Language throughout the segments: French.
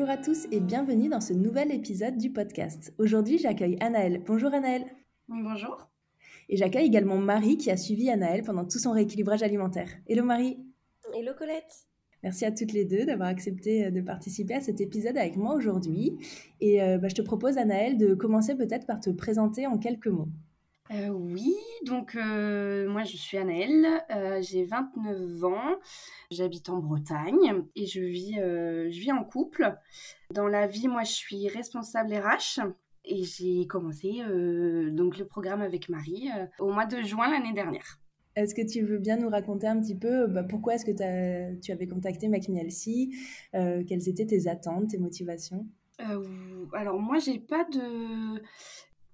Bonjour à tous et bienvenue dans ce nouvel épisode du podcast. Aujourd'hui, j'accueille Anaëlle. Bonjour Anaëlle. Bonjour. Et j'accueille également Marie qui a suivi Anaëlle pendant tout son rééquilibrage alimentaire. Hello Marie. Hello Colette. Merci à toutes les deux d'avoir accepté euh, de participer à cet épisode avec moi aujourd'hui. Et euh, bah, je te propose, Anaëlle, de commencer peut-être par te présenter en quelques mots. Euh, oui, donc moi je suis Anaëlle, j'ai 29 ans, j'habite en Bretagne et je vis, je vis en couple. Dans la vie, moi je suis responsable RH et j'ai commencé donc le programme avec Marie au mois de juin l'année dernière. Est-ce que tu veux bien nous raconter un petit peu bah, pourquoi est-ce que tu avais contacté MacMielsi euh, Quelles étaient tes attentes, tes motivations? Euh, Alors moi, j'ai pas de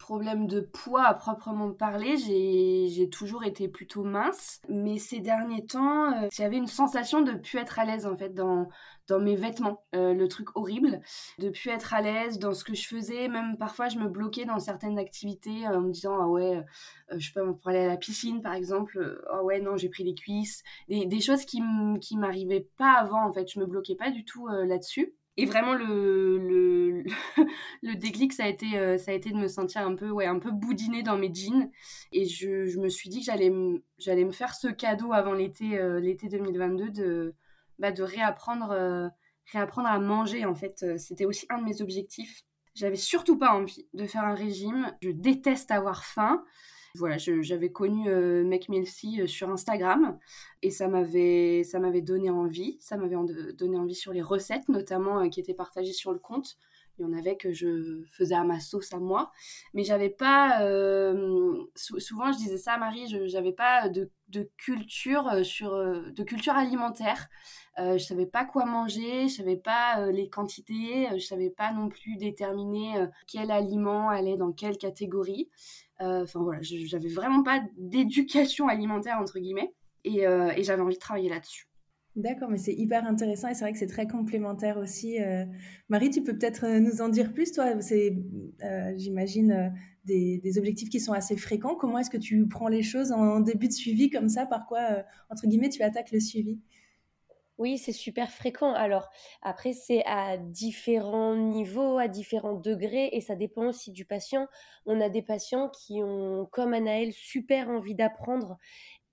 problème de poids à proprement parler. J'ai toujours été plutôt mince, mais ces derniers temps, euh, j'avais une sensation de plus être à l'aise en fait dans dans mes vêtements, euh, le truc horrible, de plus être à l'aise dans ce que je faisais. Même parfois, je me bloquais dans certaines activités euh, en me disant ah ouais, je peux pour aller à la piscine par exemple. Ah ouais non, j'ai pris les cuisses, des, des choses qui m'arrivaient pas avant en fait. Je me bloquais pas du tout là-dessus. Et vraiment, le, le, déclic, ça a, été, euh, ça a été de me sentir un peu, ouais, un peu boudinée dans mes jeans. Et je, je me suis dit que j'allais, j'allais me faire ce cadeau avant l'été, euh, l'été 2022 de, bah, de réapprendre, euh, réapprendre à manger. En fait, c'était aussi un de mes objectifs. J'avais surtout pas envie de faire un régime. Je déteste avoir faim. Voilà, j'avais connu euh, Make euh, sur Instagram et ça m'avait ça m'avait donné envie. Ça m'avait donné envie sur les recettes notamment euh, qui étaient partagées sur le compte. Il y en avait que je faisais à ma sauce à moi, mais j'avais pas. Euh, souvent, je disais ça à Marie, je n'avais pas de, de, culture sur de culture alimentaire. Je savais pas quoi manger, je savais pas les quantités, je savais pas non plus déterminer quel aliment allait dans quelle catégorie. Euh, enfin voilà, j'avais vraiment pas d'éducation alimentaire entre guillemets, euh, et, j'avais envie de travailler là-dessus. D'accord, mais c'est hyper intéressant et c'est vrai que c'est très complémentaire aussi. Euh. Marie, tu peux peut-être nous en dire plus, toi? C'est, j'imagine, des, objectifs qui sont assez fréquents. Comment est-ce que tu prends les choses en début de suivi comme ça? Par quoi, entre guillemets, tu attaques le suivi? Oui, c'est super fréquent. Alors, après, c'est à différents niveaux, à différents degrés, et ça dépend aussi du patient. On a des patients qui ont, comme Anaël, super envie d'apprendre,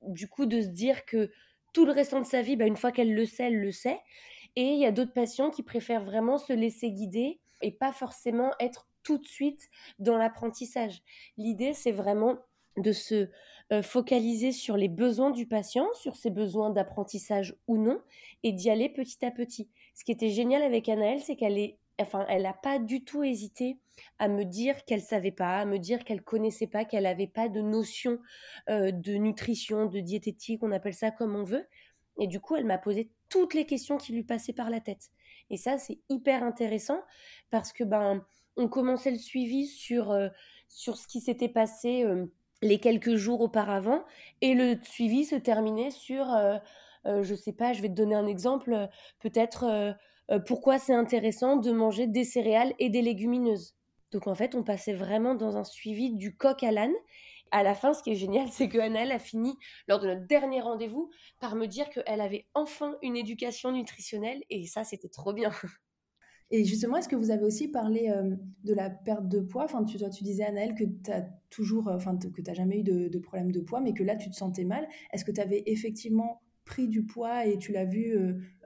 du coup, de se dire que tout le restant de sa vie, bah, une fois qu'elle le sait, elle le sait. Et il y a d'autres patients qui préfèrent vraiment se laisser guider et pas forcément être tout de suite dans l'apprentissage. L'idée, c'est vraiment de se focaliser sur les besoins du patient, sur ses besoins d'apprentissage ou non, et d'y aller petit à petit. Ce qui était génial avec Anaëlle, c'est qu'elle est, enfin, elle n'a pas du tout hésité à me dire qu'elle savait pas, à me dire qu'elle connaissait pas, qu'elle n'avait pas de notion euh, de nutrition, de diététique, on appelle ça comme on veut. Et du coup, elle m'a posé toutes les questions qui lui passaient par la tête. Et ça, c'est hyper intéressant parce que ben, on commençait le suivi sur euh, sur ce qui s'était passé les quelques jours auparavant et le suivi se terminait sur, euh, euh, je sais pas, je vais te donner un exemple, euh, peut-être pourquoi c'est intéressant de manger des céréales et des légumineuses. Donc en fait, on passait vraiment dans un suivi du coq à l'âne. À la fin, ce qui est génial, c'est que Annelle a fini, lors de notre dernier rendez-vous, par me dire qu'elle avait enfin une éducation nutritionnelle et ça, c'était trop bien. Et justement, est-ce que vous avez aussi parlé euh, de la perte de poids? Enfin, tu, disais, Anaëlle, que tu as toujours, euh, enfin, que jamais eu de, problème de poids, mais que là, tu te sentais mal. Est-ce que tu avais effectivement pris du poids et tu l'as vu,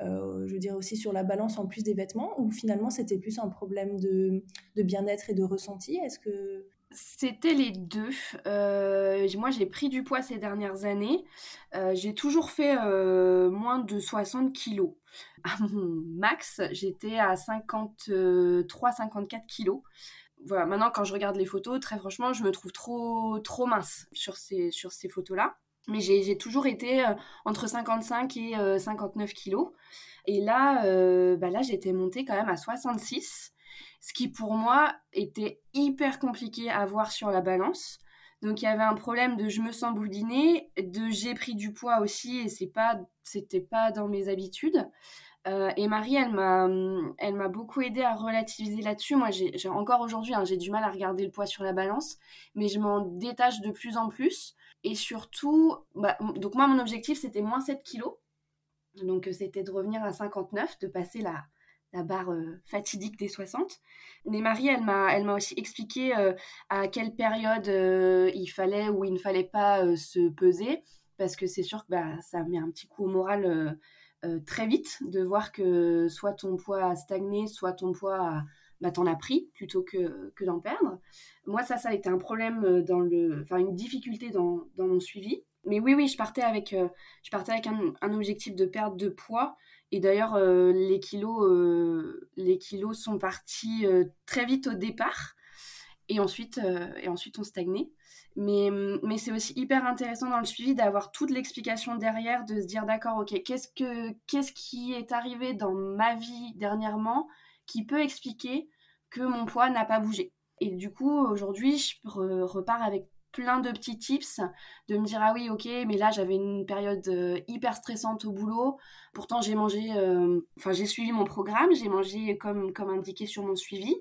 euh, je dirais aussi sur la balance en plus des vêtements, ou finalement, c'était plus un problème de, de bien-être et de ressenti? Est-ce que c'était les deux. moi, j'ai pris du poids ces dernières années. j'ai toujours fait moins de 60 kilos à mon max, j'étais à 53-54 kilos. Voilà, maintenant quand je regarde les photos, très franchement, je me trouve trop trop mince sur ces, sur ces photos-là. Mais j'ai toujours été entre 55 et 59 kilos. Et là, bah là j'étais montée quand même à 66, ce qui pour moi était hyper compliqué à voir sur la balance. Donc il y avait un problème de je me sens boudiner, de j'ai pris du poids aussi et c'est pas c'était pas dans mes habitudes. Euh, et Marie, elle m'a, elle m'a beaucoup aidé à relativiser là-dessus. Moi, j'ai, encore aujourd'hui, hein, j'ai du mal à regarder le poids sur la balance, mais je m'en détache de plus en plus. Et surtout, bah, donc moi, mon objectif, c'était moins 7 kilos. Donc, euh, c'était de revenir à 59, de passer la, la barre euh, fatidique des 60. Mais Marie, elle m'a, elle m'a aussi expliqué à quelle période il fallait ou il ne fallait pas se peser, parce que c'est sûr que bah, ça met un petit coup au moral euh, très vite de voir que soit ton poids a stagné, soit ton poids a, bah, t'en as pris plutôt que, que d'en perdre. Moi, ça, ça a été un problème euh, dans le, enfin une difficulté dans, dans mon suivi. Mais oui, oui, je partais avec, euh, je partais avec un, un, objectif de perte de poids. Et d'ailleurs, les kilos, les kilos sont partis très vite au départ. Et ensuite, et ensuite, on stagnait. Mais, mais c'est aussi hyper intéressant dans le suivi d'avoir toute l'explication derrière, de se dire d'accord, ok, qu'est-ce, que, qu'est-ce qui est arrivé dans ma vie dernièrement qui peut expliquer que mon poids n'a pas bougé? Et du coup, aujourd'hui, je repars avec plein de petits tips, de me dire ah oui ok mais là j'avais une période euh, hyper stressante au boulot, pourtant j'ai mangé, euh, enfin j'ai suivi mon programme, j'ai mangé comme, comme indiqué sur mon suivi,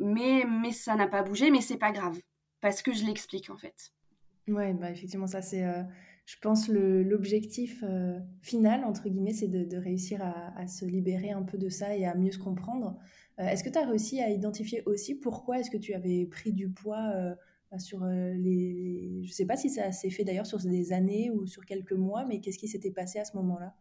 mais, mais ça n'a pas bougé, mais c'est pas grave parce que je l'explique en fait. Ouais, bah effectivement, ça c'est, euh, je pense, l'objectif final, entre guillemets, c'est de, réussir à, se libérer un peu de ça et à mieux se comprendre. Est-ce que tu as réussi à identifier aussi pourquoi est-ce que tu avais pris du poids sur les, Je ne sais pas si ça s'est fait d'ailleurs sur des années ou sur quelques mois, mais qu'est-ce qui s'était passé à ce moment-là?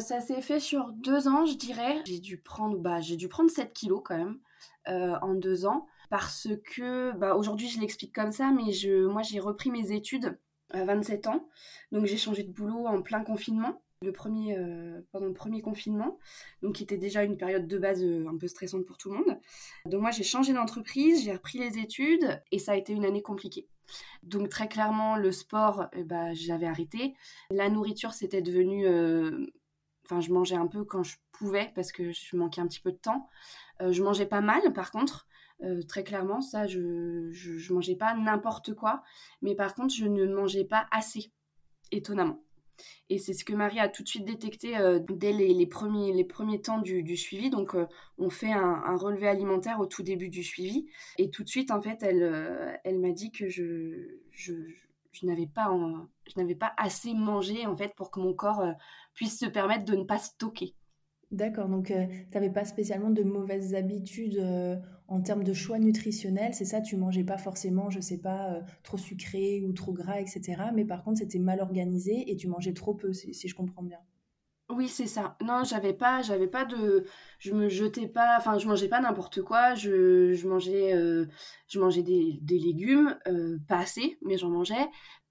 Ça s'est fait sur deux ans, je dirais. J'ai dû prendre, bah, j'ai dû prendre 7 kilos quand même en deux ans parce que bah, aujourd'hui je l'explique comme ça, mais je, moi j'ai repris mes études à 27 ans, donc j'ai changé de boulot en plein confinement. Le premier, euh, pendant le premier confinement, donc qui était déjà une période de base euh, un peu stressante pour tout le monde. Donc moi j'ai changé d'entreprise, j'ai repris les études et ça a été une année compliquée. Donc très clairement le sport, euh, bah, j'avais arrêté. La nourriture c'était devenu, enfin je mangeais un peu quand je pouvais parce que je manquais un petit peu de temps. je mangeais pas mal par contre, euh, très clairement, ça, je, je, mangeais pas n'importe quoi, mais par contre, je ne mangeais pas assez, étonnamment. Et c'est ce que Marie a tout de suite détecté euh, dès les, premiers, les premiers temps du, suivi. Donc, euh, on fait un, relevé alimentaire au tout début du suivi. Et tout de suite, en fait, elle, elle m'a dit que je, je, je n'avais pas, je n'avais pas assez mangé, en fait, pour que mon corps puisse se permettre de ne pas stocker. D'accord, donc tu n'avais pas spécialement de mauvaises habitudes en termes de choix nutritionnels, c'est ça, tu mangeais pas forcément, je sais pas, trop sucré ou trop gras, etc. Mais par contre, c'était mal organisé et tu mangeais trop peu, si, je comprends bien. Oui, c'est ça. Non, j'avais pas, j'avais pas de, je me jetais pas, enfin, je mangeais pas n'importe quoi. Je, je mangeais, je mangeais des légumes, pas assez, mais j'en mangeais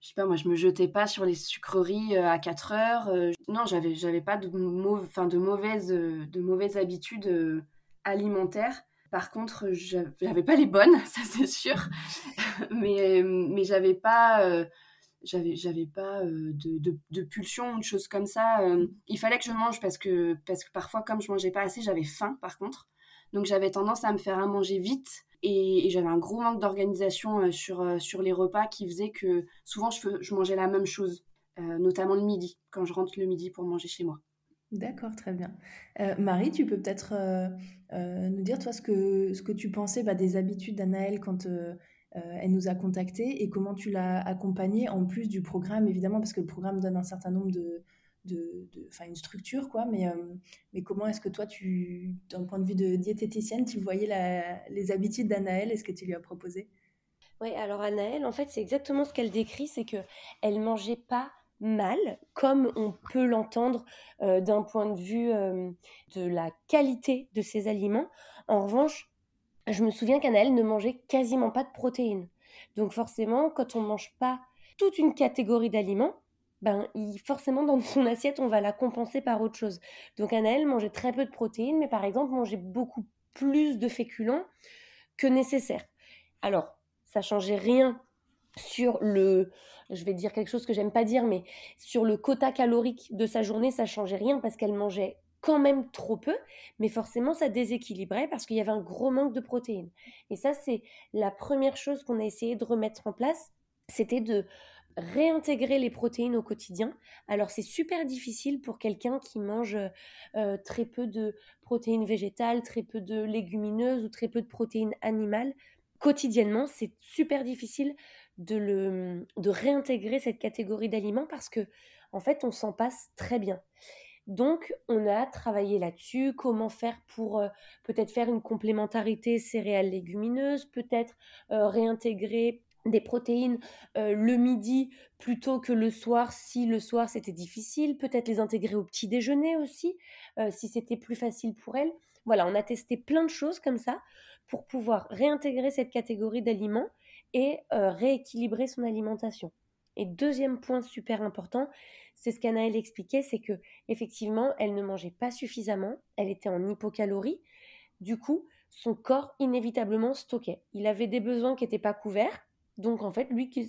je sais pas, moi, je me jetais pas sur les sucreries euh, à 4 heures. Euh, non, j'avais, j'avais pas de, mauvaises, euh, de mauvaises habitudes alimentaires. Par contre, j'avais pas les bonnes, ça c'est sûr. mais, mais j'avais pas, j'avais, j'avais pas de, de, de, pulsion ou de choses comme ça. il fallait que je mange parce que, parce que parfois, comme je mangeais pas assez, j'avais faim par contre. Donc j'avais tendance à me faire à manger vite et, j'avais un gros manque d'organisation euh, sur, euh, sur les repas qui faisait que souvent je, mangeais la même chose, euh, notamment le midi, quand je rentre le midi pour manger chez moi. D'accord, très bien. Marie, tu peux peut-être nous dire, toi, ce que, ce que tu pensais bah, des habitudes d'Anaëlle quand elle nous a contactés et comment tu l'as accompagnée, en plus du programme, évidemment, parce que le programme donne un certain nombre de, de, une structure, quoi. Mais, euh, mais comment est-ce que toi, tu, d'un point de vue de diététicienne, tu voyais les habitudes d'Anaëlle et ce que tu lui as proposé? Oui, alors Anaëlle, en fait, c'est exactement ce qu'elle décrit, c'est que elle mangeait pas mal, comme on peut l'entendre euh, d'un point de vue euh, de la qualité de ses aliments. En revanche, je me souviens qu'Anaëlle ne mangeait quasiment pas de protéines. Donc forcément, quand on ne mange pas toute une catégorie d'aliments, ben, forcément dans son assiette, on va la compenser par autre chose. Donc Anaëlle mangeait très peu de protéines, mais par exemple mangeait beaucoup plus de féculents que nécessaire. Alors, ça changeait rien sur le, je vais dire quelque chose que j'aime pas dire, mais sur le quota calorique de sa journée, ça changeait rien parce qu'elle mangeait quand même trop peu, mais forcément ça déséquilibrait parce qu'il y avait un gros manque de protéines. Et ça, c'est la première chose qu'on a essayé de remettre en place, c'était de réintégrer les protéines au quotidien. Alors c'est super difficile pour quelqu'un qui mange euh, très peu de protéines végétales, très peu de légumineuses ou très peu de protéines animales. Quotidiennement, c'est super difficile de, le, de réintégrer cette catégorie d'aliments parce que en fait, on s'en passe très bien. Donc, on a travaillé là-dessus, comment faire pour euh, peut-être faire une complémentarité céréales légumineuses, peut-être euh, réintégrer des protéines le midi plutôt que le soir si le soir c'était difficile, peut-être les intégrer au petit déjeuner aussi si c'était plus facile pour elle. Voilà, on a testé plein de choses comme ça pour pouvoir réintégrer cette catégorie d'aliments et rééquilibrer son alimentation. Et deuxième point super important, c'est ce qu'Anaëlle expliquait, c'est que effectivement, elle ne mangeait pas suffisamment, elle était en hypocalorie. Du coup, son corps inévitablement stockait. Il avait des besoins qui n'étaient pas couverts, donc en fait, lui, il,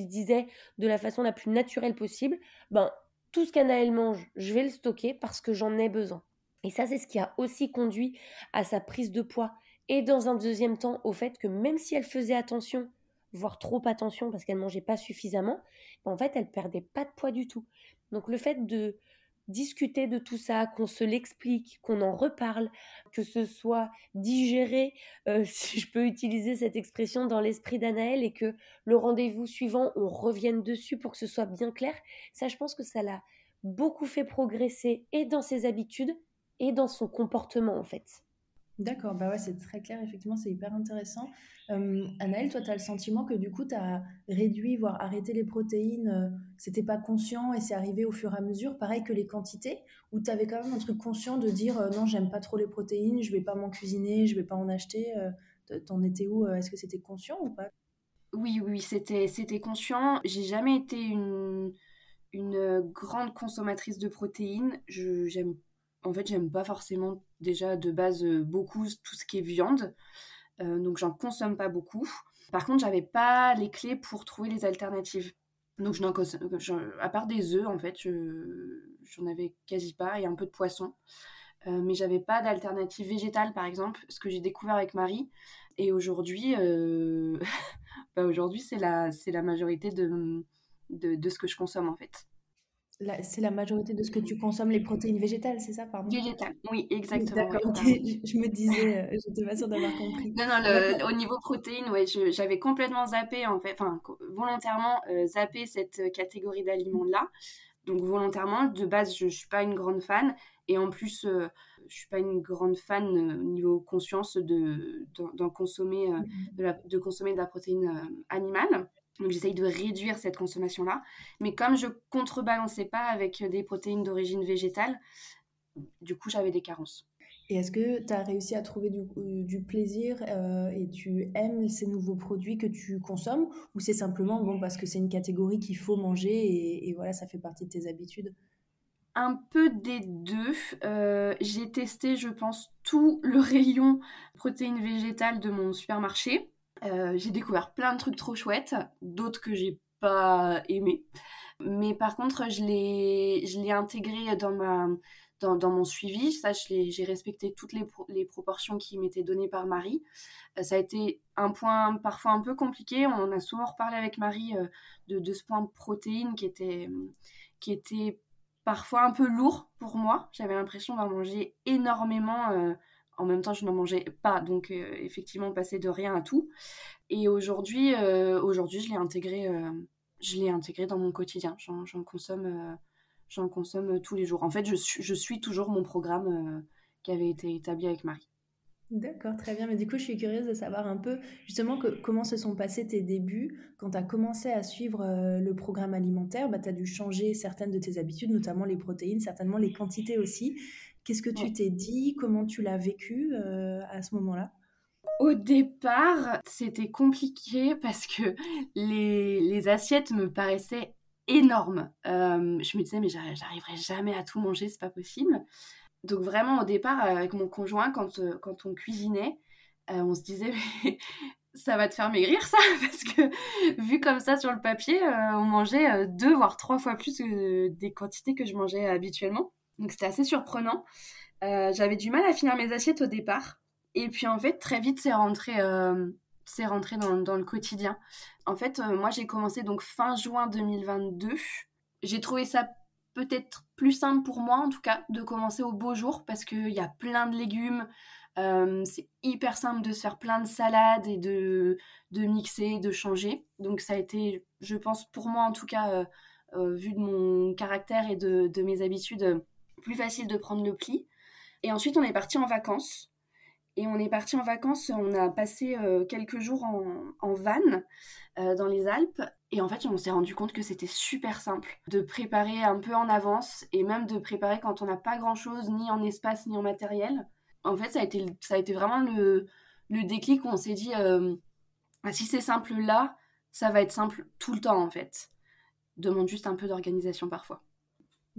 se disait de la façon la plus naturelle possible, ben tout ce qu'Anaël mange, je vais le stocker parce que j'en ai besoin. Et ça, c'est ce qui a aussi conduit à sa prise de poids. Et dans un deuxième temps, au fait que même si elle faisait attention, voire trop attention parce qu'elle mangeait pas suffisamment, ben, en fait, elle perdait pas de poids du tout. Donc le fait de discuter de tout ça, qu'on se l'explique, qu'on en reparle, que ce soit digéré, euh, si je peux utiliser cette expression dans l'esprit d'Anaël, et que le rendez-vous suivant, on revienne dessus pour que ce soit bien clair, ça je pense que ça l'a beaucoup fait progresser et dans ses habitudes et dans son comportement en fait. D'accord, bah ouais, c'est très clair, effectivement, c'est hyper intéressant. Euh, Anaël, toi, tu as le sentiment que du coup, tu as réduit, voire arrêté les protéines, euh, c'était pas conscient et c'est arrivé au fur et à mesure, pareil que les quantités, ou tu avais quand même un truc conscient de dire euh, non, j'aime pas trop les protéines, je vais pas m'en cuisiner, je vais pas en acheter. Euh, T'en étais où Est-ce que c'était conscient ou pas Oui, oui, c'était, c'était conscient. J'ai jamais été une, une grande consommatrice de protéines. Je, j'aime en fait, j'aime pas forcément déjà de base euh, beaucoup tout ce qui est viande. Euh, donc, j'en consomme pas beaucoup. Par contre, j'avais pas les clés pour trouver les alternatives. Donc, je n'en consomme, à part des œufs, en fait, j'en avais quasi pas et un peu de poisson. Euh, mais j'avais pas d'alternative végétale, par exemple, ce que j'ai découvert avec Marie. Et aujourd'hui, euh... bah c'est la, c'est la majorité de, de, ce que je consomme, en fait c'est la majorité de ce que tu consommes, les protéines végétales, c'est ça, pardon? Végétales, oui, exactement. D'accord, je, me disais, euh, j'étais pas sûre d'avoir compris. Non, non, au niveau protéines, ouais, j'avais complètement zappé, en fait, enfin, volontairement euh, zappé cette catégorie d'aliments-là. Donc, volontairement, de base, je, ne suis pas une grande fan. Et en plus, euh, je suis pas une grande fan au niveau conscience de, d'en consommer, de, de consommer de la protéine animale. Donc j'essaye de réduire cette consommation-là. Mais comme je contrebalançais pas avec des protéines d'origine végétale, du coup j'avais des carences. Et est-ce que tu as réussi à trouver du, euh, plaisir euh, et tu aimes ces nouveaux produits que tu consommes ou c'est simplement bon parce que c'est une catégorie qu'il faut manger et, voilà ça fait partie de tes habitudes? Un peu des deux. Euh, j'ai testé, je pense, tout le rayon protéines végétales de mon supermarché. Euh, j'ai découvert plein de trucs trop chouettes, d'autres que j'ai pas aimé. Mais par contre, je l'ai, intégré dans ma, dans, mon suivi. Ça, j'ai respecté toutes les, proportions qui m'étaient données par Marie. Euh, ça a été un point parfois un peu compliqué. On a souvent reparlé avec Marie euh, de, de, ce point de protéines qui était, qui était parfois un peu lourd pour moi. J'avais l'impression d'en manger énormément en même temps, je n'en mangeais pas, donc euh, effectivement, passer de rien à tout. Et aujourd'hui, euh, aujourd'hui, je l'ai intégré, euh, je l'ai intégré dans mon quotidien. J'en, consomme, j'en consomme tous les jours. En fait, je, suis toujours mon programme qui avait été établi avec Marie. D'accord, très bien. Mais du coup, je suis curieuse de savoir un peu justement comment se sont passés tes débuts. Quand tu as commencé à suivre le programme alimentaire, bah, tu as dû changer certaines de tes habitudes, notamment les protéines, certainement les quantités aussi. Qu'est-ce que tu t'es dit? Comment tu l'as vécu euh, à ce moment-là? Au départ, c'était compliqué parce que les, les, assiettes me paraissaient énormes. Euh, je me disais, mais j'arriverai jamais à tout manger, c'est pas possible. Donc, vraiment, au départ, avec mon conjoint, quand, euh, quand on cuisinait, on se disait, ça va te faire maigrir ça parce que vu comme ça sur le papier euh, on mangeait euh, deux voire trois fois plus des quantités que je mangeais habituellement donc c'était assez surprenant. Euh, j'avais du mal à finir mes assiettes au départ. Et puis en fait très vite c'est rentré c'est rentré dans, le quotidien. En fait moi j'ai commencé donc fin juin 2022 j'ai trouvé ça peut-être plus simple pour moi en tout cas de commencer au beau jour parce qu'il y a plein de légumes. Euh, c'est hyper simple de se faire plein de salades et de, de mixer, de changer. Donc ça a été, je pense, pour moi en tout cas, euh, euh, vu de mon caractère et de, de, mes habitudes, plus facile de prendre le pli. Et ensuite, on est parti en vacances. Et on est parti en vacances, on a passé quelques jours en, en van dans les Alpes. Et en fait, on s'est rendu compte que c'était super simple de préparer un peu en avance et même de préparer quand on n'a pas grand-chose, ni en espace, ni en matériel en fait, ça a été, ça a été vraiment le, le déclic où on s'est dit, euh, bah, si c'est simple là, ça va être simple tout le temps, en fait. Demande juste un peu d'organisation parfois.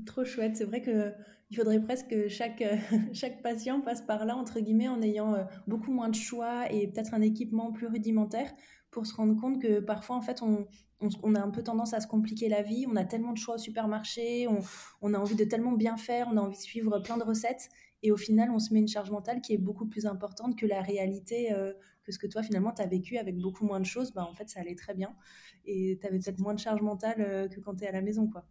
Trop chouette. C'est vrai que il faudrait presque que chaque, chaque patient passe par là, entre guillemets, en ayant euh, beaucoup moins de choix et peut-être un équipement plus rudimentaire pour se rendre compte que parfois, en fait, on, on, a un peu tendance à se compliquer la vie. On a tellement de choix au supermarché, on, on, a envie de tellement bien faire, on a envie de suivre plein de recettes. Et au final, on se met une charge mentale qui est beaucoup plus importante que la réalité, euh, que ce que toi, finalement, tu as vécu avec beaucoup moins de choses. Bah, en fait, ça allait très bien. Et tu avais peut-être moins de charge mentale euh, que quand tu es à la maison, quoi.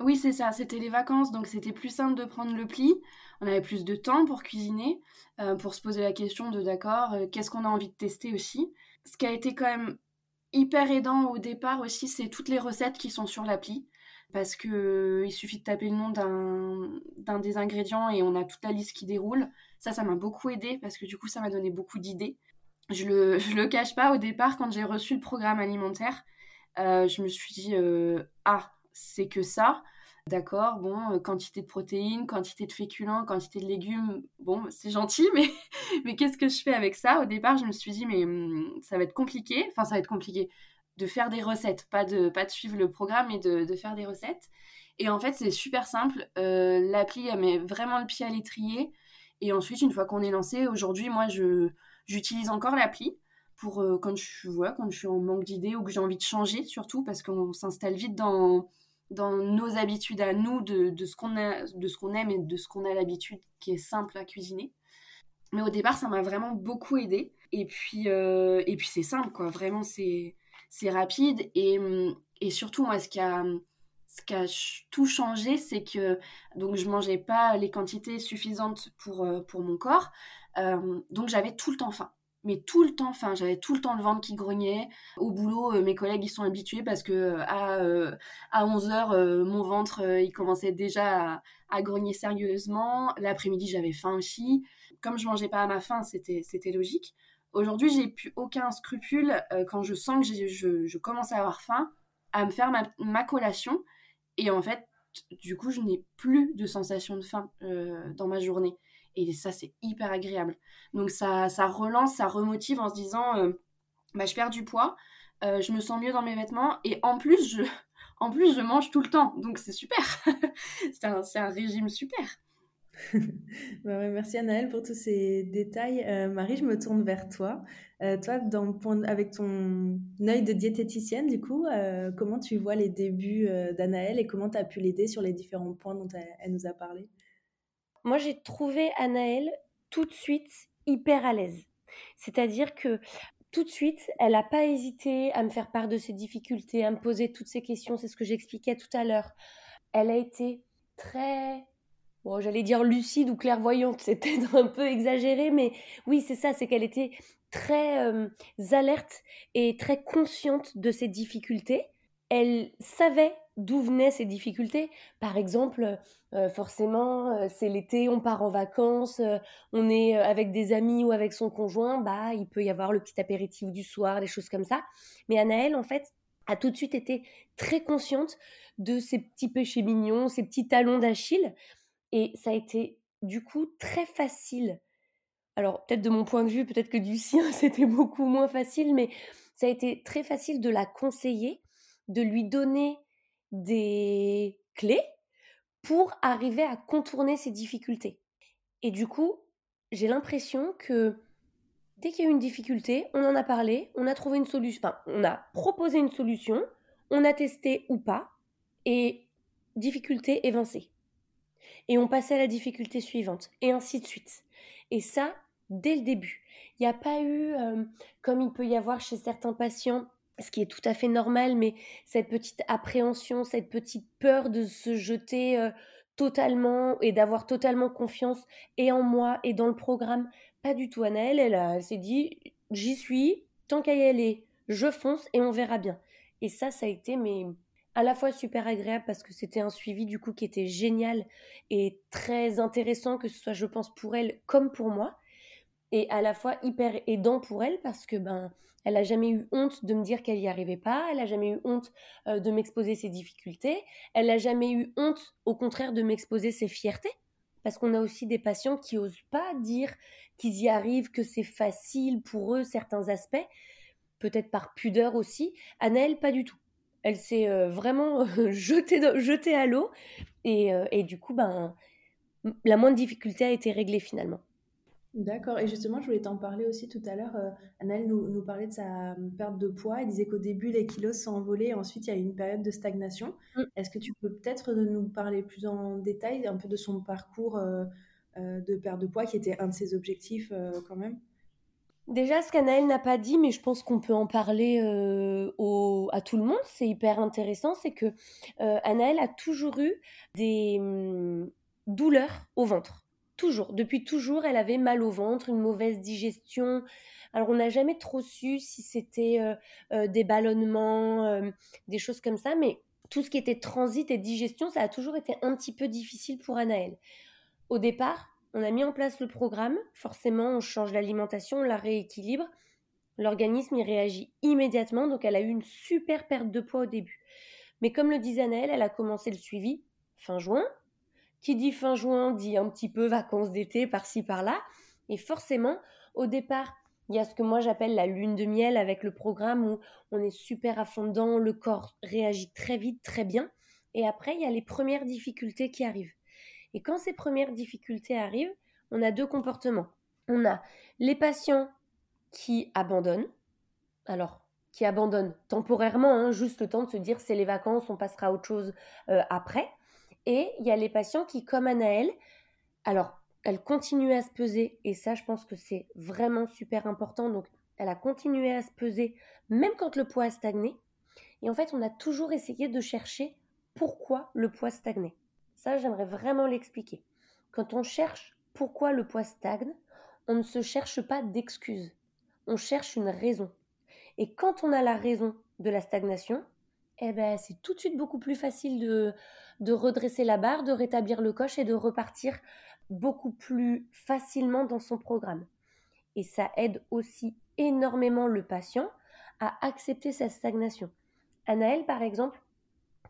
Oui, c'est ça. C'était les vacances, donc c'était plus simple de prendre le pli. On avait plus de temps pour cuisiner, euh, pour se poser la question de d'accord, qu'est-ce qu'on a envie de tester aussi. Ce qui a été quand même hyper aidant au départ aussi, c'est toutes les recettes qui sont sur l'appli parce que euh, il suffit de taper le nom d'un des ingrédients et on a toute la liste qui déroule. Ça, ça m'a beaucoup aidé parce que du coup, ça m'a donné beaucoup d'idées. Je le, je le cache pas, au départ, quand j'ai reçu le programme alimentaire, euh, je me suis dit, euh, ah, c'est que ça. D'accord, bon, quantité de protéines, quantité de féculents, quantité de légumes, bon, c'est gentil, mais, mais qu'est-ce que je fais avec ça? Au départ, je me suis dit, mais hum, ça va être compliqué. Enfin, ça va être compliqué de faire des recettes, pas de, pas de suivre le programme, mais de, de faire des recettes. Et en fait, c'est super simple. Euh, l'appli, elle met vraiment le pied à l'étrier. Et ensuite, une fois qu'on est lancé, aujourd'hui, moi, je, j'utilise encore l'appli pour euh, quand, je, vois quand je suis en manque d'idées ou que j'ai envie de changer, surtout parce qu'on s'installe vite dans, dans nos habitudes à nous, de, de ce qu'on de ce qu'on aime et de ce qu'on a l'habitude, qui est simple à cuisiner. Mais au départ, ça m'a vraiment beaucoup aidé. Et puis, euh, et puis c'est simple, quoi. Vraiment, c'est c'est rapide et, et surtout moi ce qui a ce qui a tout changé, c'est que donc je mangeais pas les quantités suffisantes pour, euh, pour mon corps, euh, donc j'avais tout le temps faim. Mais tout le temps faim, j'avais tout le temps le ventre qui grognait. Au boulot, euh, mes collègues ils sont habitués parce que à, à 11h, mon ventre il commençait déjà à, à grogner sérieusement. L'après-midi, j'avais faim aussi. Comme je mangeais pas à ma faim, c'était logique. Aujourd'hui, j'ai plus aucun scrupule euh, quand je sens que je, je, commence à avoir faim à me faire ma, collation. Et en fait, du coup, je n'ai plus de sensation de faim euh, dans ma journée. Et ça, c'est hyper agréable. Donc, ça, ça relance, ça remotive en se disant euh, bah, je perds du poids, je me sens mieux dans mes vêtements. Et en plus, je, en plus, je mange tout le temps. Donc, c'est super. c'est un, un régime super. Bah merci Anaëlle pour tous ces détails. Euh, Marie, je me tourne vers toi. Euh, toi, avec ton œil de diététicienne, du coup, euh, comment tu vois les débuts d'Anaëlle et comment tu as pu l'aider sur les différents points dont elle, nous a parlé? Moi, j'ai trouvé Anaëlle tout de suite hyper à l'aise. C'est-à-dire que tout de suite, elle n'a pas hésité à me faire part de ses difficultés, à me poser toutes ces questions. C'est ce que j'expliquais tout à l'heure. Elle a été très bon, j'allais dire lucide ou clairvoyante, c'est peut-être un peu exagéré, mais oui, c'est ça, c'est qu'elle était très euh, alerte et très consciente de ses difficultés. Elle savait d'où venaient ces difficultés. Par exemple, euh, forcément, euh, c'est l'été, on part en vacances, on est avec des amis ou avec son conjoint, bah, il peut y avoir le petit apéritif du soir, des choses comme ça. Mais Anaëlle, en fait, a tout de suite été très consciente de ces petits péchés mignons, ces petits talons d'Achille, et ça a été du coup très facile. Alors peut-être de mon point de vue, peut-être que du sien, c'était beaucoup moins facile, mais ça a été très facile de la conseiller, de lui donner des clés pour arriver à contourner ses difficultés. Et du coup, j'ai l'impression que Dès qu'il y a eu une difficulté, on en a parlé, on a trouvé une solution, enfin, on a proposé une solution, on a testé ou pas, et difficulté évincée. Et on passait à la difficulté suivante, et ainsi de suite. Et ça, dès le début. Il n'y a pas eu, euh, comme il peut y avoir chez certains patients, ce qui est tout à fait normal, mais cette petite appréhension, cette petite peur de se jeter euh, totalement et d'avoir totalement confiance et en moi et dans le programme. Pas du tout, Anaëlle, elle, elle s'est dit, j'y suis, tant qu'à y aller, je fonce et on verra bien. Et ça, ça a été mais à la fois super agréable parce que c'était un suivi du coup qui était génial et très intéressant, que ce soit, je pense, pour elle comme pour moi et à la fois hyper aidant pour elle parce que ben elle a jamais eu honte de me dire qu'elle n'y arrivait pas, elle a jamais eu honte euh, de m'exposer ses difficultés, elle a jamais eu honte au contraire de m'exposer ses fiertés parce qu'on a aussi des patients qui osent pas dire qu'ils y arrivent, que c'est facile pour eux certains aspects, peut-être par pudeur aussi. Anaëlle pas du tout. Elle s'est euh, vraiment jetée, jetée à l'eau et, euh, et du coup ben la moindre difficulté a été réglée finalement. D'accord. Et justement, je voulais t'en parler aussi tout à l'heure. Euh, nous, nous, parlait de sa perte de poids. Elle disait qu'au début, les kilos sont envolés. Ensuite, il y a eu une période de stagnation. Mm. Est-ce que tu peux peut-être nous parler plus en détail un peu de son parcours de perte de poids, qui était un de ses objectifs quand même? Déjà, ce qu'Anaël n'a pas dit, mais je pense qu'on peut en parler au, à tout le monde, c'est hyper intéressant, c'est que Anaël a toujours eu des hum, douleurs au ventre. Toujours, depuis toujours, elle avait mal au ventre, une mauvaise digestion. Alors on n'a jamais trop su si c'était euh, euh, des ballonnements, euh, des choses comme ça, mais tout ce qui était transit et digestion, ça a toujours été un petit peu difficile pour Anaëlle. Au départ, on a mis en place le programme, forcément on change l'alimentation, on la rééquilibre, l'organisme y réagit immédiatement, donc elle a eu une super perte de poids au début. Mais comme le disait Anaëlle, elle a commencé le suivi fin juin, qui dit fin juin dit un petit peu vacances d'été par-ci par-là. Et forcément, au départ, il y a ce que moi j'appelle la lune de miel avec le programme où on est super à fond dedans, le corps réagit très vite, très bien. Et après, il y a les premières difficultés qui arrivent. Et quand ces premières difficultés arrivent, on a deux comportements. On a les patients qui abandonnent. Alors, qui abandonnent temporairement, hein, juste le temps de se dire c'est les vacances, on passera à autre chose euh, après. Et il y a les patients qui, comme Anaëlle, alors, elle continue à se peser, et ça, je pense que c'est vraiment super important. Donc, elle a continué à se peser, même quand le poids a stagné. Et en fait, on a toujours essayé de chercher pourquoi le poids stagnait. Ça, j'aimerais vraiment l'expliquer. Quand on cherche pourquoi le poids stagne, on ne se cherche pas d'excuses. On cherche une raison. Et quand on a la raison de la stagnation, eh ben, c'est tout de suite beaucoup plus facile de, de redresser la barre, de rétablir le coche et de repartir beaucoup plus facilement dans son programme. Et ça aide aussi énormément le patient à accepter sa stagnation. Anaëlle, par exemple,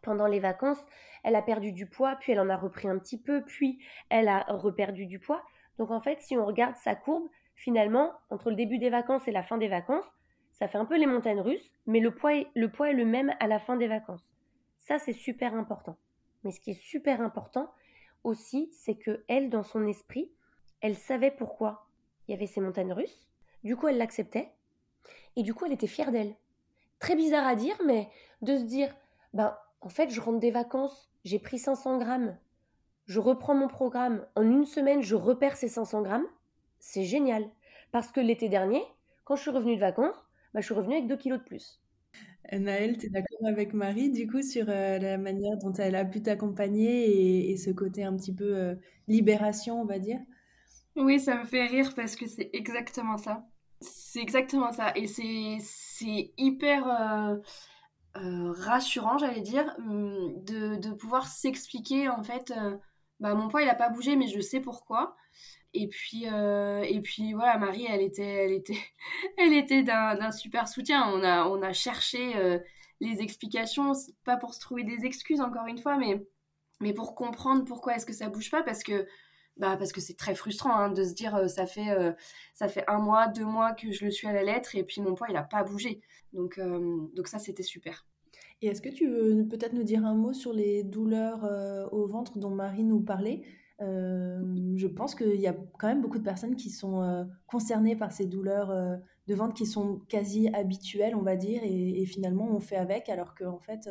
pendant les vacances, elle a perdu du poids, puis elle en a repris un petit peu, puis elle a reperdu du poids. Donc en fait, si on regarde sa courbe, finalement, entre le début des vacances et la fin des vacances, ça fait un peu les montagnes russes, mais le poids est le, poids est le même à la fin des vacances. Ça, c'est super important. Mais ce qui est super important aussi, c'est que elle, dans son esprit, elle savait pourquoi il y avait ces montagnes russes. Du coup, elle l'acceptait. Et du coup, elle était fière d'elle. Très bizarre à dire, mais de se dire, ben, en fait, je rentre des vacances, j'ai pris 500 grammes, je reprends mon programme, en une semaine, je repère ces 500 grammes, c'est génial. Parce que l'été dernier, quand je suis revenue de vacances, ben, je suis revenue avec 2 kilos de plus. Naël, tu es d'accord avec Marie, du coup, sur euh, la manière dont elle a pu t'accompagner et, ce côté un petit peu euh, libération, on va dire? Oui, ça me fait rire parce que c'est exactement ça. C'est exactement ça. Et c'est hyper euh, rassurant, j'allais dire, hum, de, pouvoir s'expliquer, en fait, bah, mon poids, il n'a pas bougé, mais je sais pourquoi. Et puis, euh, et puis voilà, Marie, elle était, elle était, elle était d'un super soutien. On a, on a cherché euh, les explications, pas pour se trouver des excuses encore une fois, mais, mais pour comprendre pourquoi est-ce que ça bouge pas, parce que, bah, parce que c'est très frustrant hein, de se dire euh, ça fait, ça fait un mois, deux mois que je le suis à la lettre et puis mon poids il a pas bougé. Donc, donc ça c'était super. Et est-ce que tu veux peut-être nous dire un mot sur les douleurs au ventre dont Marie nous parlait? Je pense qu'il y a quand même beaucoup de personnes qui sont concernées par ces douleurs de ventre qui sont quasi habituelles, on va dire, et, finalement on fait avec, alors qu'en fait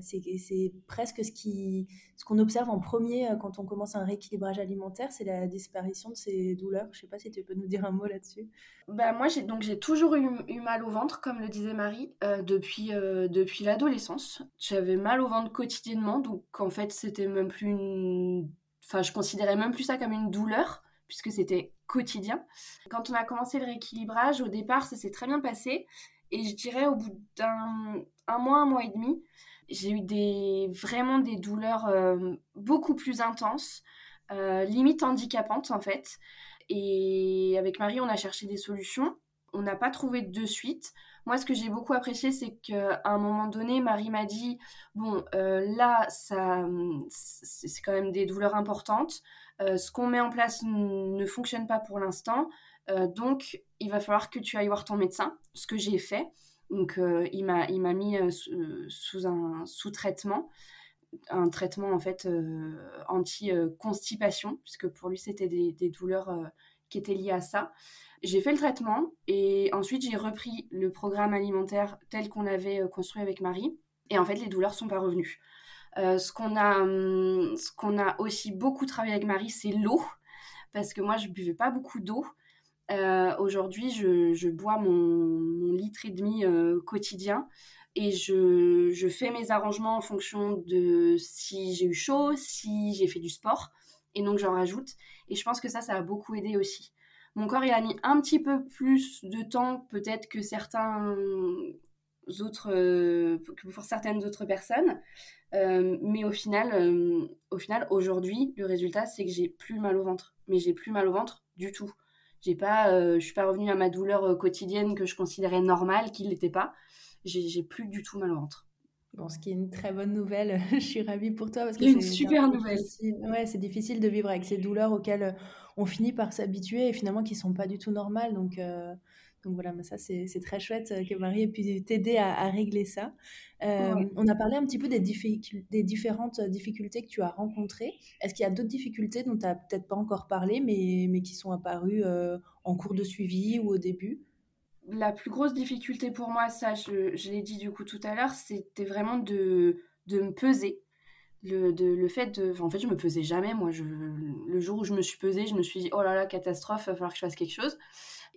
c'est presque ce qu'on observe en premier quand on commence un rééquilibrage alimentaire, c'est la disparition de ces douleurs. Je sais pas si tu peux nous dire un mot là-dessus. Bah moi j'ai toujours eu, mal au ventre, comme le disait Marie, depuis depuis l'adolescence. J'avais mal au ventre quotidiennement, donc en fait c'était même plus Enfin, je considérais même plus ça comme une douleur, puisque c'était quotidien. Quand on a commencé le rééquilibrage, au départ, ça s'est très bien passé. Et je dirais, au bout d'un un mois, un mois et demi, j'ai eu des, vraiment des douleurs euh, beaucoup plus intenses, euh, limite handicapantes en fait. Et avec Marie, on a cherché des solutions. On n'a pas trouvé de suite. Moi, ce que j'ai beaucoup apprécié, c'est qu'à un moment donné, Marie m'a dit Bon, euh, là, ça, c'est quand même des douleurs importantes. Euh, ce qu'on met en place ne fonctionne pas pour l'instant. Donc, il va falloir que tu ailles voir ton médecin, ce que j'ai fait. Donc, il m'a mis sous un sous-traitement un traitement en fait anti-constipation, puisque pour lui c'était des, douleurs qui étaient liées à ça. J'ai fait le traitement et ensuite j'ai repris le programme alimentaire tel qu'on avait euh, construit avec Marie. Et en fait, les douleurs sont pas revenues. Euh, ce qu'on a, hum, ce qu'on a aussi beaucoup travaillé avec Marie, c'est l'eau, parce que moi, je buvais pas beaucoup d'eau. Euh, aujourd'hui, je, bois mon, litre et demi quotidien et je, fais mes arrangements en fonction de si j'ai eu chaud, si j'ai fait du sport, et donc j'en rajoute. Et je pense que ça, ça a beaucoup aidé aussi. Mon corps, il a mis un petit peu plus de temps, peut-être que certains autres, euh, que pour certaines autres personnes. Euh, mais au final, euh, au final, aujourd'hui, le résultat, c'est que j'ai plus mal au ventre. Mais j'ai plus mal au ventre du tout. J'ai pas, je suis pas revenue à ma douleur quotidienne que je considérais normale, qui l'était pas. J'ai plus du tout mal au ventre. Bon, ce qui est une très bonne nouvelle. je suis ravie pour toi parce que c'est une super nouvelle. Ouais, c'est difficile de vivre avec ces douleurs auxquelles on finit par s'habituer et finalement qui sont pas du tout normales. Donc, euh, donc voilà, mais ça c'est très chouette euh, que Marie ait pu t'aider à, régler ça. Euh, on a parlé un petit peu des, des, différentes difficultés que tu as rencontrées. Est-ce qu'il y a d'autres difficultés dont tu n'as peut-être pas encore parlé, mais, mais qui sont apparues en cours de suivi ou au début? La plus grosse difficulté pour moi, ça je, je l'ai dit du coup tout à l'heure, c'était vraiment de, de me peser le, de, le fait de. En fait, je me pesais jamais. Moi, je, le jour où je me suis pesée, je me suis dit oh là là, catastrophe, il va falloir que je fasse quelque chose.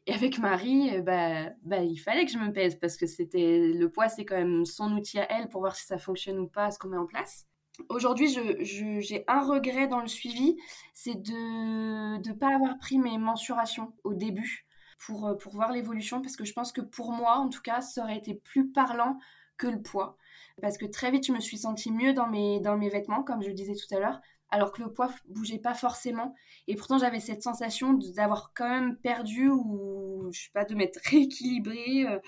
Et avec Marie, euh, bah, bah, il fallait que je me pèse parce que c'était le poids, c'est quand même son outil à elle pour voir si ça fonctionne ou pas, ce qu'on met en place. Aujourd'hui, j'ai je, un regret dans le suivi, c'est de ne pas avoir pris mes mensurations au début pour, pour voir l'évolution parce que je pense que pour moi, en tout cas, ça aurait été plus parlant que le poids parce que très vite je me suis sentie mieux dans mes, dans mes vêtements, comme je le disais tout à l'heure, alors que le poids bougeait pas forcément. Et pourtant j'avais cette sensation d'avoir quand même perdu ou je sais pas de m'être rééquilibrée. Euh,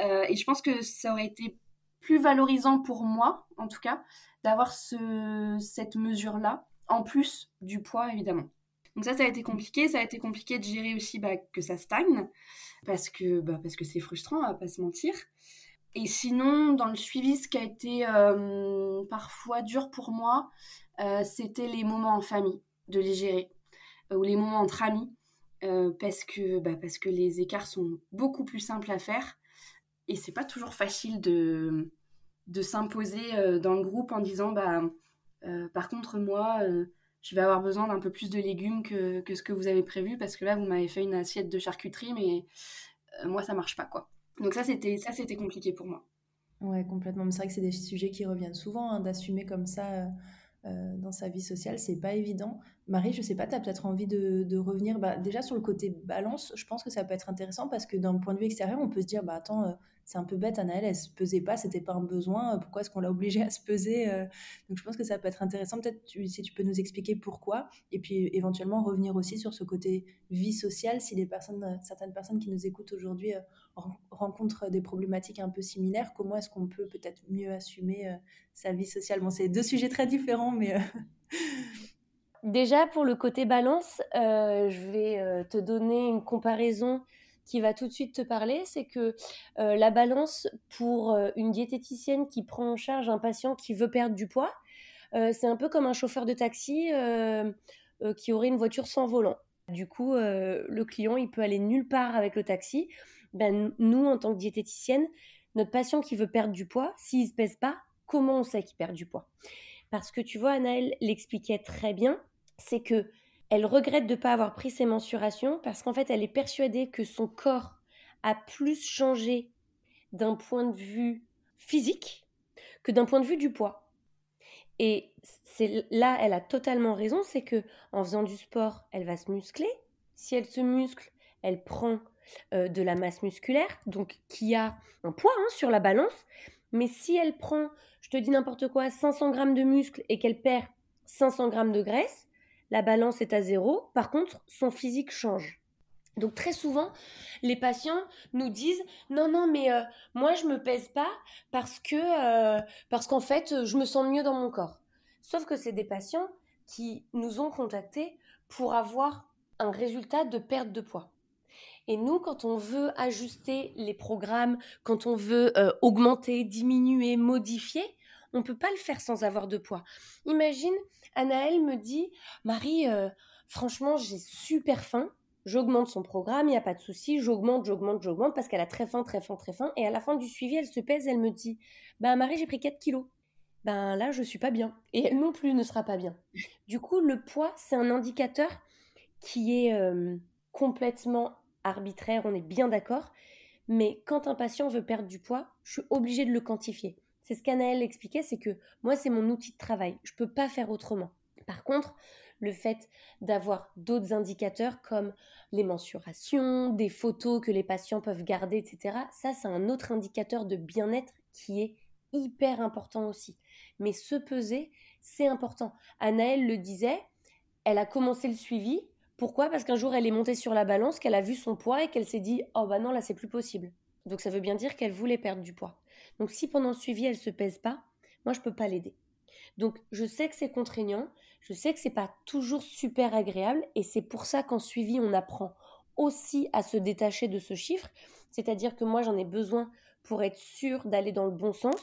euh, et je pense que ça aurait été plus valorisant pour moi, en tout cas, d'avoir ce, cette mesure-là, en plus du poids évidemment. Donc ça, ça a été compliqué. Ça a été compliqué de gérer aussi bah, que ça stagne, parce que bah, parce que c'est frustrant, à pas se mentir. Et sinon, dans le suivi, ce qui a été euh, parfois dur pour moi, euh, c'était les moments en famille, de les gérer, euh, ou les moments entre amis, parce, que, bah, parce que les écarts sont beaucoup plus simples à faire. Et c'est pas toujours facile de, de s'imposer dans le groupe en disant bah, par contre, moi, je vais avoir besoin d'un peu plus de légumes que, que, ce que vous avez prévu, parce que là, vous m'avez fait une assiette de charcuterie, mais moi, ça marche pas, quoi. Donc ça, c'était ça, c'était compliqué pour moi. Ouais, complètement. Mais c'est vrai que c'est des sujets qui reviennent souvent, hein, d'assumer comme ça euh, euh, dans sa vie sociale, c'est pas évident. Marie, je sais pas, tu as peut-être envie de, revenir bah, déjà sur le côté balance. Je pense que ça peut être intéressant parce que d'un point de vue extérieur, on peut se dire, bah attends, euh, c'est un peu bête, Anaëlle, elle se pesait pas, c'était pas un besoin, euh, pourquoi est-ce qu'on l'a obligée à se peser euh. Donc je pense que ça peut être intéressant, peut-être si tu peux nous expliquer pourquoi, et puis éventuellement revenir aussi sur ce côté vie sociale, si les personnes, euh, certaines personnes qui nous écoutent aujourd'hui rencontrent des problématiques un peu similaires, comment est-ce qu'on peut peut-être mieux assumer sa vie sociale? Bon, c'est deux sujets très différents, mais... Déjà, pour le côté balance, je vais te donner une comparaison qui va tout de suite te parler, c'est que euh, la balance pour euh, une diététicienne qui prend en charge un patient qui veut perdre du poids, c'est un peu comme un chauffeur de taxi qui aurait une voiture sans volant. Du coup, le client, il peut aller nulle part avec le taxi. Ben, nous, en tant que diététicienne, notre patient qui veut perdre du poids, s'il ne se pèse pas, comment on sait qu'il perd du poids? Parce que tu vois, Anaëlle l'expliquait très bien, c'est que elle regrette de ne pas avoir pris ses mensurations parce qu'en fait, elle est persuadée que son corps a plus changé d'un point de vue physique que d'un point de vue du poids. Et là, elle a totalement raison, c'est que en faisant du sport, elle va se muscler. Si elle se muscle, elle prend euh, de la masse musculaire, donc qui a un poids hein, sur la balance. Mais si elle prend, je te dis n'importe quoi, 500 grammes de muscle et qu'elle perd 500 grammes de graisse, la balance est à zéro. Par contre, son physique change. Donc très souvent, les patients nous disent non non mais euh, moi je me pèse pas parce que euh, parce qu'en fait je me sens mieux dans mon corps. Sauf que c'est des patients qui nous ont contactés pour avoir un résultat de perte de poids. Et nous, quand on veut ajuster les programmes, quand on veut euh, augmenter, diminuer, modifier, on ne peut pas le faire sans avoir de poids. Imagine, Anaëlle me dit, Marie, euh, franchement, j'ai super faim. J'augmente son programme, il n'y a pas de souci. J'augmente, j'augmente, j'augmente parce qu'elle a très faim, très faim, très faim. Et à la fin du suivi, elle se pèse, elle me dit, ben Marie, j'ai pris 4 kilos. Ben là, je suis pas bien. Et elle non plus ne sera pas bien. Du coup, le poids, c'est un indicateur qui est euh, complètement arbitraire, on est bien d'accord. Mais quand un patient veut perdre du poids, je suis obligée de le quantifier. C'est ce qu'Anaëlle expliquait, c'est que moi, c'est mon outil de travail. Je ne peux pas faire autrement. Par contre, le fait d'avoir d'autres indicateurs comme les mensurations, des photos que les patients peuvent garder, etc., ça, c'est un autre indicateur de bien-être qui est hyper important aussi. Mais se peser, c'est important. Anaëlle le disait, elle a commencé le suivi. Pourquoi? Parce qu'un jour, elle est montée sur la balance, qu'elle a vu son poids et qu'elle s'est dit Oh bah non, là, c'est plus possible. Donc ça veut bien dire qu'elle voulait perdre du poids. Donc si pendant le suivi, elle ne se pèse pas, moi, je ne peux pas l'aider. Donc je sais que c'est contraignant, je sais que c'est pas toujours super agréable et c'est pour ça qu'en suivi, on apprend aussi à se détacher de ce chiffre, c'est-à-dire que moi j'en ai besoin pour être sûr d'aller dans le bon sens,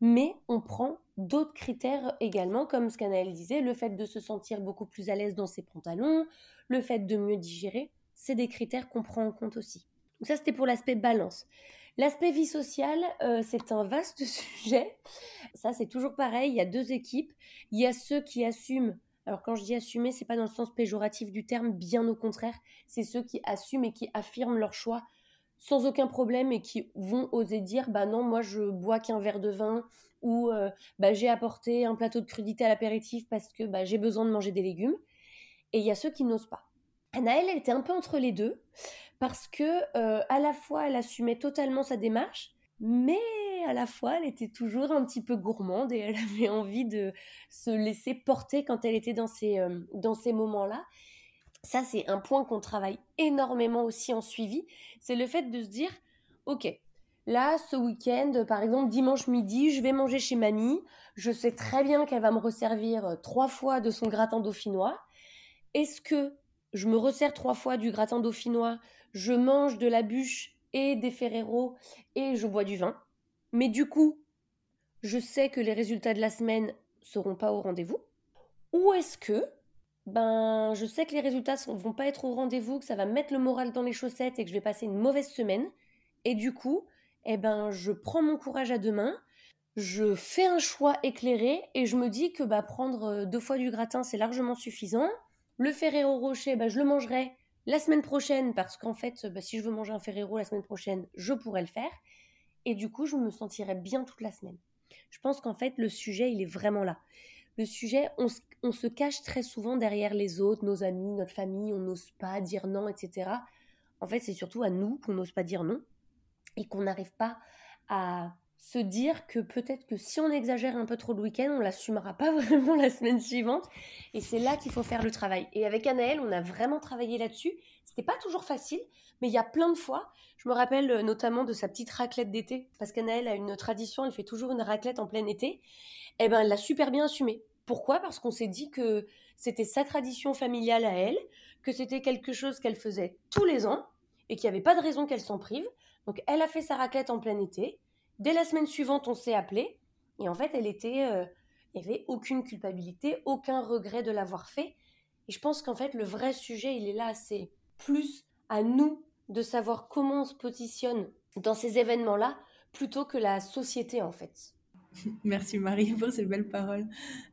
mais on prend d'autres critères également, comme ce qu'Anaëlle disait, le fait de se sentir beaucoup plus à l'aise dans ses pantalons, le fait de mieux digérer, c'est des critères qu'on prend en compte aussi. Donc ça c'était pour l'aspect balance. L'aspect vie sociale, euh, c'est un vaste sujet. Ça, c'est toujours pareil. Il y a deux équipes. Il y a ceux qui assument. Alors, quand je dis assumer, c'est pas dans le sens péjoratif du terme, bien au contraire. C'est ceux qui assument et qui affirment leur choix sans aucun problème et qui vont oser dire bah non, moi je bois qu'un verre de vin ou euh, bah, j'ai apporté un plateau de crudité à l'apéritif parce que bah, j'ai besoin de manger des légumes. Et il y a ceux qui n'osent pas. Anaëlle, elle était un peu entre les deux parce que euh, à la fois elle assumait totalement sa démarche, mais à la fois elle était toujours un petit peu gourmande et elle avait envie de se laisser porter quand elle était dans ces, euh, dans ces moments-là. Ça, c'est un point qu'on travaille énormément aussi en suivi, c'est le fait de se dire, ok, là, ce week-end, par exemple, dimanche midi, je vais manger chez mamie, je sais très bien qu'elle va me resservir euh, trois fois de son gratin dauphinois. Est-ce que je me resserre trois fois du gratin dauphinois, je mange de la bûche et des Ferrero et je bois du vin. Mais du coup, je sais que les résultats de la semaine seront pas au rendez-vous. Ou est-ce que, ben, je sais que les résultats ne vont pas être au rendez-vous, que ça va mettre le moral dans les chaussettes et que je vais passer une mauvaise semaine. Et du coup, eh ben, je prends mon courage à deux mains, je fais un choix éclairé et je me dis que bah, prendre euh, deux fois du gratin, c'est largement suffisant. Le Ferrero Rocher, bah, je le mangerai la semaine prochaine parce qu'en fait, bah, si je veux manger un Ferrero la semaine prochaine, je pourrais le faire. Et du coup, je me sentirais bien toute la semaine. Je pense qu'en fait, le sujet, il est vraiment là. Le sujet, on se cache très souvent derrière les autres, nos amis, notre famille, on n'ose pas dire non, etc. En fait, c'est surtout à nous qu'on n'ose pas dire non et qu'on n'arrive pas à se dire que peut-être que si on exagère un peu trop le week-end, on l'assumera pas vraiment la semaine suivante. Et c'est là qu'il faut faire le travail. Et avec Anaëlle, on a vraiment travaillé là-dessus. C'était pas toujours facile, mais il y a plein de fois. Je me rappelle euh, notamment de sa petite raclette d'été, parce qu'Anaëlle a une tradition, elle fait toujours une raclette en plein été. Eh ben, elle l'a super bien assumé. Pourquoi? Parce qu'on s'est dit que c'était sa tradition familiale à elle, que c'était quelque chose qu'elle faisait tous les ans, et qu'il n'y avait pas de raison qu'elle s'en prive. Donc elle a fait sa raclette en plein été. Dès la semaine suivante, on s'est appelé et en fait, elle était, euh, il n'y avait aucune culpabilité, aucun regret de l'avoir fait. Et je pense qu'en fait, le vrai sujet, il est là. C'est plus à nous de savoir comment on se positionne dans ces événements-là plutôt que la société, en fait. Merci Marie pour ces belles paroles.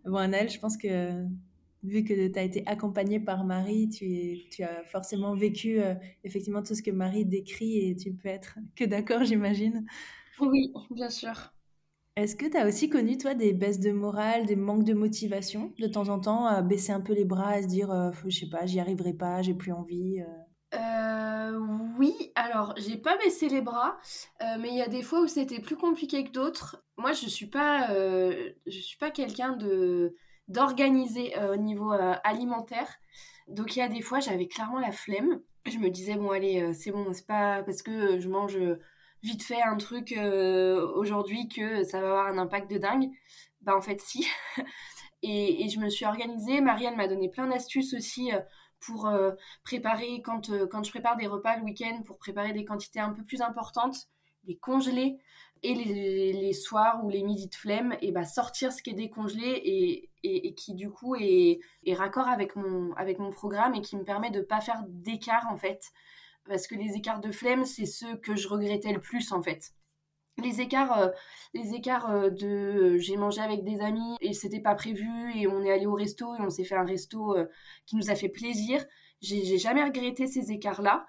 Bon, Annelle, je pense que vu que tu as été accompagnée par Marie, tu, as forcément vécu euh, effectivement tout ce que Marie décrit et tu peux être que d'accord, j'imagine. Oui, bien sûr. Est-ce que tu as aussi connu, toi, des baisses de morale, des manques de motivation, de temps en temps, à baisser un peu les bras, à se dire, euh, je sais pas, j'y arriverai pas, j'ai plus envie euh? Euh, Oui, alors, j'ai pas baissé les bras, mais il y a des fois où c'était plus compliqué que d'autres. Moi, je suis pas, je suis pas quelqu'un de d'organisé au niveau alimentaire. Donc, il y a des fois, j'avais clairement la flemme. Je me disais, bon, allez, c'est bon, c'est pas parce que je mange vite fait un truc euh, aujourd'hui que ça va avoir un impact de dingue. Bah en fait si. et, je me suis organisée. Marianne m'a donné plein d'astuces aussi euh, pour euh, préparer, quand, je prépare des repas le week-end, pour préparer des quantités un peu plus importantes, les congeler. Et les, soirs ou les midis de flemme, et bah sortir ce qui est décongelé et, et, qui du coup est, raccord avec mon, avec mon programme et qui me permet de pas faire d'écart en fait parce que les écarts de flemme, c'est ceux que je regrettais le plus en fait. Les écarts, euh, les écarts euh, de euh, j'ai mangé avec des amis et c'était pas prévu et on est allé au resto et on s'est fait un resto qui nous a fait plaisir. J'ai jamais regretté ces écarts-là.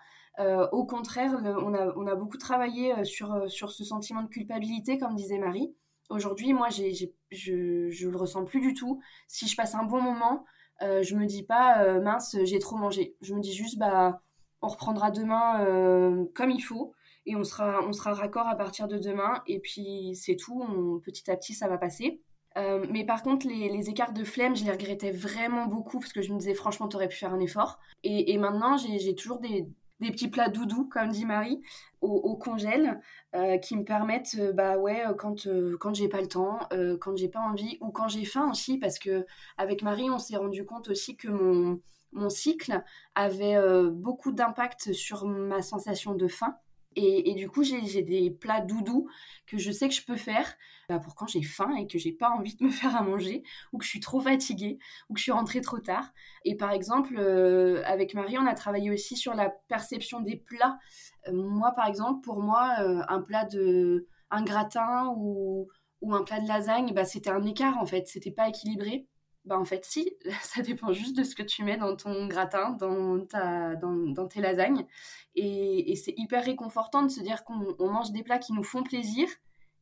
au contraire, on, a, on, a, beaucoup travaillé sur, sur ce sentiment de culpabilité, comme disait Marie. Aujourd'hui, moi, je, je le ressens plus du tout. Si je passe un bon moment, je me dis pas mince, j'ai trop mangé. Je me dis juste bah on reprendra demain euh, comme il faut et on sera, on sera raccord à partir de demain. Et puis c'est tout, petit à petit ça va passer. Euh, mais par contre, les, écarts de flemme, je les regrettais vraiment beaucoup parce que je me disais franchement, t'aurais pu faire un effort. Et, maintenant, j'ai toujours des, petits plats doudous, comme dit Marie, au, congèle, euh, qui me permettent, bah ouais, quand, quand j'ai pas le temps, quand j'ai pas envie, ou quand j'ai faim aussi, parce que avec Marie, on s'est rendu compte aussi que mon, mon cycle avait euh, beaucoup d'impact sur ma sensation de faim. Et, du coup, j'ai des plats doudous que je sais que je peux faire bah, pour quand j'ai faim et que j'ai pas envie de me faire à manger, ou que je suis trop fatiguée, ou que je suis rentrée trop tard. Et par exemple, euh, avec Marie, on a travaillé aussi sur la perception des plats. Euh, moi, par exemple, pour moi, un plat de. un gratin ou, ou un plat de lasagne, bah, c'était un écart en fait, c'était pas équilibré. Bah en fait si, ça dépend juste de ce que tu mets dans ton gratin, dans, ta, dans, tes lasagnes. Et, c'est hyper réconfortant de se dire qu'on mange des plats qui nous font plaisir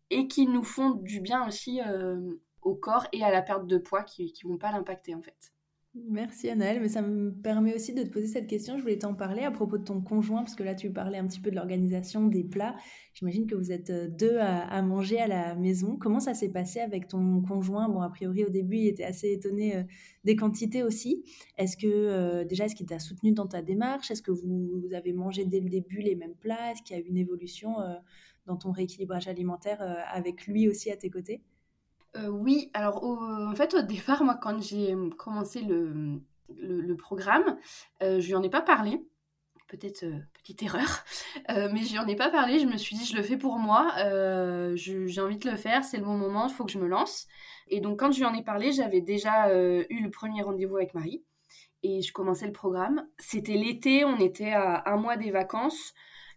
et qui nous font du bien aussi euh, au corps et à la perte de poids qui ne vont pas l'impacter en fait. Merci Anaëlle, mais ça me permet aussi de te poser cette question. Je voulais t'en parler à propos de ton conjoint, parce que là tu parlais un petit peu de l'organisation des plats. J'imagine que vous êtes euh, deux à, manger à la maison. Comment ça s'est passé avec ton conjoint? Bon, a priori au début il était assez étonné euh, des quantités aussi. Est-ce que euh, déjà est-ce qu'il t'a soutenu dans ta démarche? Est-ce que vous, avez mangé dès le début les mêmes plats? Est-ce qu'il y a eu une évolution dans ton rééquilibrage alimentaire avec lui aussi à tes côtés? Euh, oui, alors en fait au départ, moi quand j'ai commencé le, le, programme, euh, je lui en ai pas parlé. Peut-être euh, petite erreur, mais je lui en ai pas parlé. Je me suis dit, je le fais pour moi, j'ai envie de le faire, c'est le bon moment, il faut que je me lance. Et donc quand je lui en ai parlé, j'avais déjà eu le premier rendez-vous avec Marie et je commençais le programme. C'était l'été, on était à un mois des vacances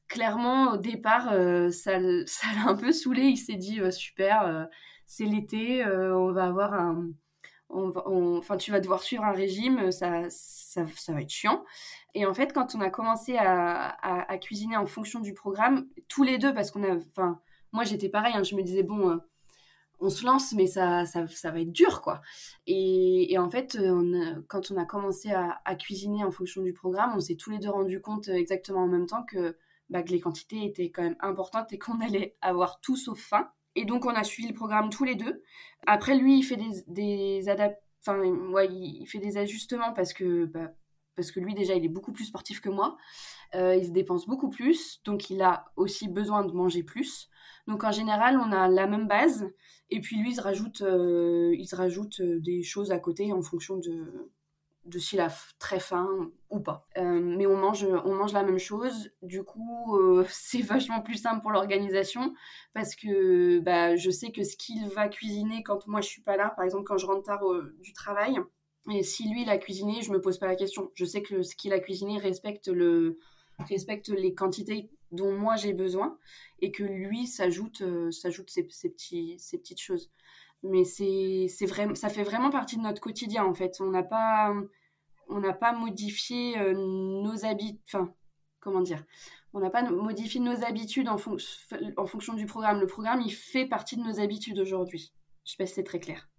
clairement, au départ, ça, ça l'a un peu saoulé. Il s'est dit super, c'est l'été, euh, on va avoir un. enfin, tu vas devoir suivre un régime, ça, ça, va être chiant. Et en fait, quand on a commencé à, cuisiner en fonction du programme, tous les deux, parce qu'on a. Enfin, moi j'étais pareil, hein, je me disais, bon, euh, on se lance, mais ça, ça, va être dur, quoi. Et, en fait, quand on a commencé à, cuisiner en fonction du programme, on s'est tous les deux rendu compte exactement en même temps que, bah, que les quantités étaient quand même importantes et qu'on allait avoir tout sauf faim. Et donc, on a suivi le programme tous les deux. Après, lui, il fait des, des Enfin, il fait des ajustements parce que, bah, parce que lui, déjà, il est beaucoup plus sportif que moi. Euh, il se dépense beaucoup plus. Donc, il a aussi besoin de manger plus. Donc, en général, on a la même base. Et puis, lui, il se rajoute, euh, il se rajoute euh, des choses à côté en fonction de, de s'il a très faim ou pas. Euh, mais on mange, on mange la même chose. Du coup, euh, c'est vachement plus simple pour l'organisation parce que bah, je sais que ce qu'il va cuisiner quand moi je suis pas là, par exemple quand je rentre tard du travail, et si lui il a cuisiné, je me pose pas la question. Je sais que ce qu'il a cuisiné respecte le respecte les quantités dont moi j'ai besoin et que lui s'ajoute euh, s'ajoute ces, ces petites choses mais c'est vraiment ça fait vraiment partie de notre quotidien en fait. On n'a pas on n'a pas modifié euh, nos habitudes enfin comment dire? On n'a pas modifié nos habitudes en, en fonction du programme. Le programme il fait partie de nos habitudes aujourd'hui. Je sais pas si c'est très clair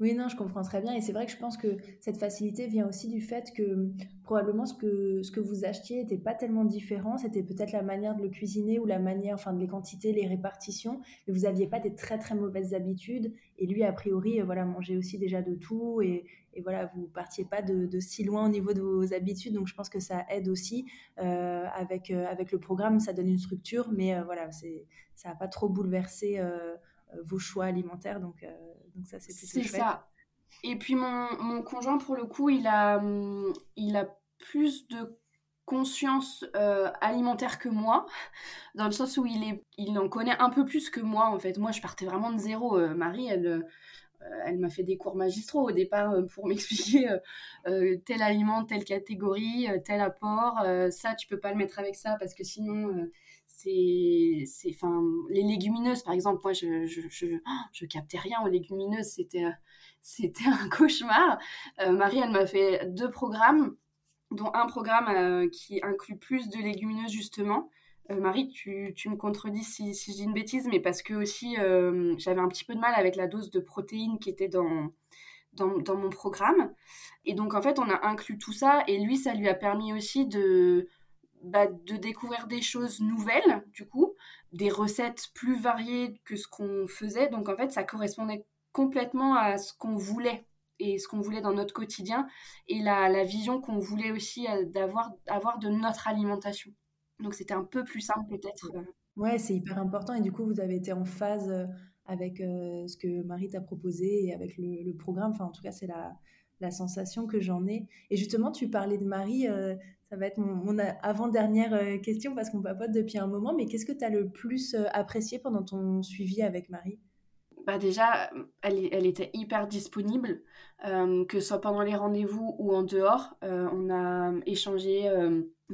oui, non, je comprends très bien. Et c'est vrai que je pense que cette facilité vient aussi du fait que probablement ce que, ce que vous achetiez n'était pas tellement différent. C'était peut-être la manière de le cuisiner ou la manière, enfin, de les quantités, les répartitions. Mais vous n'aviez pas des très, très mauvaises habitudes. Et lui, a priori, euh, voilà, mangeait aussi déjà de tout. Et, et voilà, vous partiez pas de, si loin au niveau de vos habitudes. Donc, je pense que ça aide aussi. Euh, avec, euh, avec le programme, ça donne une structure. Mais voilà, ça n'a pas trop bouleversé vos choix alimentaires. Donc, donc ça, c'est plutôt chouette. ça. Et puis mon, mon, conjoint, pour le coup, il a, hum, il a plus de conscience euh, alimentaire que moi, dans le sens où il, est, il en connaît un peu plus que moi, en fait. Moi, je partais vraiment de zéro. Euh, Marie, elle, euh, elle m'a fait des cours magistraux au départ pour m'expliquer tel aliment, telle catégorie, tel apport. ça, tu peux pas le mettre avec ça parce que sinon c'est enfin les légumineuses par exemple moi je je, je, je captais rien aux légumineuses c'était c'était un cauchemar. Euh, Marie elle m'a fait deux programmes dont un programme euh, qui inclut plus de légumineuses justement. Euh, Marie tu, tu, me contredis si, si je dis une bêtise mais parce que aussi j'avais un petit peu de mal avec la dose de protéines qui était dans dans, dans mon programme. Et donc en fait on a inclus tout ça et lui ça lui a permis aussi de bah, de découvrir des choses nouvelles, du coup, des recettes plus variées que ce qu'on faisait. Donc en fait, ça correspondait complètement à ce qu'on voulait et ce qu'on voulait dans notre quotidien et la, vision qu'on voulait aussi euh, d'avoir avoir de notre alimentation. Donc c'était un peu plus simple peut-être. Euh. Ouais, c'est hyper important et du coup vous avez été en phase euh, avec ce que Marie t'a proposé et avec le, programme. Enfin en tout cas c'est la, la sensation que j'en ai. Et justement tu parlais de Marie, ça va être mon, avant-dernière euh, question parce qu'on papote depuis un moment, mais qu'est-ce que tu as le plus euh, apprécié pendant ton suivi avec Marie? Bah déjà, elle, était hyper disponible, euh, que ce soit pendant les rendez-vous ou en dehors. on a échangé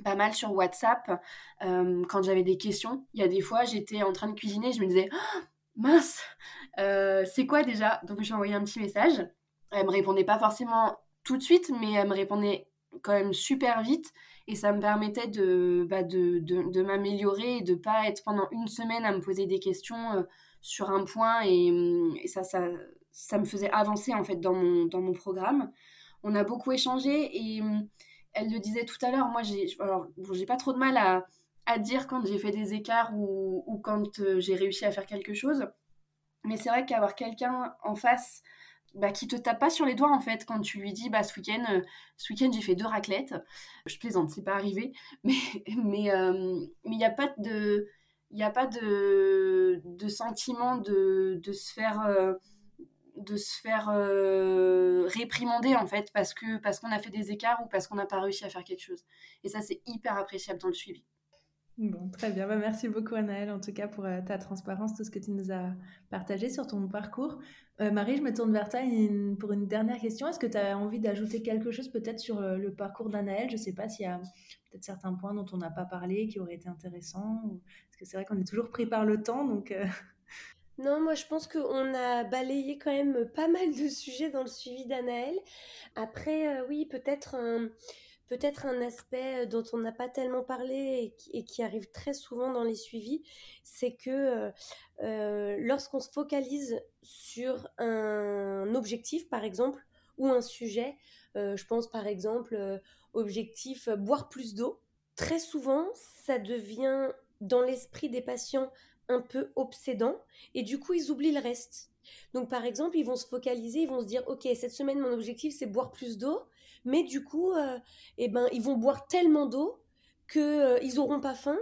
pas mal sur WhatsApp quand j'avais des questions. Il y a des fois, j'étais en train de cuisiner, je me disais oh, mince, c'est quoi déjà? Donc j'ai envoyé un petit message. Elle me répondait pas forcément tout de suite, mais elle me répondait quand même super vite et ça me permettait de, bah de, de, m'améliorer et de pas être pendant une semaine à me poser des questions euh, sur un point et, ça, ça, ça, me faisait avancer en fait dans mon, dans mon programme. On a beaucoup échangé et elle le disait tout à l'heure, moi j'ai j'ai pas trop de mal à, à dire quand j'ai fait des écarts ou, ou quand euh, j'ai réussi à faire quelque chose. Mais c'est vrai qu'avoir quelqu'un en face bah, qui te tape pas sur les doigts en fait quand tu lui dis bah ce week-end euh, ce week-end j'ai fait deux raclettes. Je plaisante c'est pas arrivé. Mais mais euh, mais il n'y a pas de il a pas de, de sentiment de, de se faire euh, de se faire réprimander en fait parce que parce qu'on a fait des écarts ou parce qu'on n'a pas réussi à faire quelque chose. Et ça c'est hyper appréciable dans le suivi Bon, très bien. Bah, merci beaucoup, Anaëlle, en tout cas, pour ta transparence, tout ce que tu nous as partagé sur ton parcours. Euh, Marie, je me tourne vers toi pour une dernière question. Est-ce que tu as envie d'ajouter quelque chose peut-être sur euh, le parcours d'Anaël Je ne sais pas s'il y a peut-être certains points dont on n'a pas parlé qui auraient été intéressants. Parce que c'est vrai qu'on est toujours pris par le temps. Euh. Non, moi je pense qu'on a balayé quand même pas mal de sujets dans le suivi d'Anaël. Après, oui, peut-être peut-être un aspect dont on n'a pas tellement parlé et qui, arrive très souvent dans les suivis, c'est que lorsqu'on se focalise sur un objectif, par exemple, ou un sujet, je pense par exemple objectif boire plus d'eau, très souvent ça devient dans l'esprit des patients un peu obsédant et du coup ils oublient le reste. Donc par exemple, ils vont se focaliser, ils vont se dire OK, cette semaine mon objectif c'est boire plus d'eau mais du coup, euh, eh ben, ils vont boire tellement d'eau qu'ils euh, n'auront pas faim.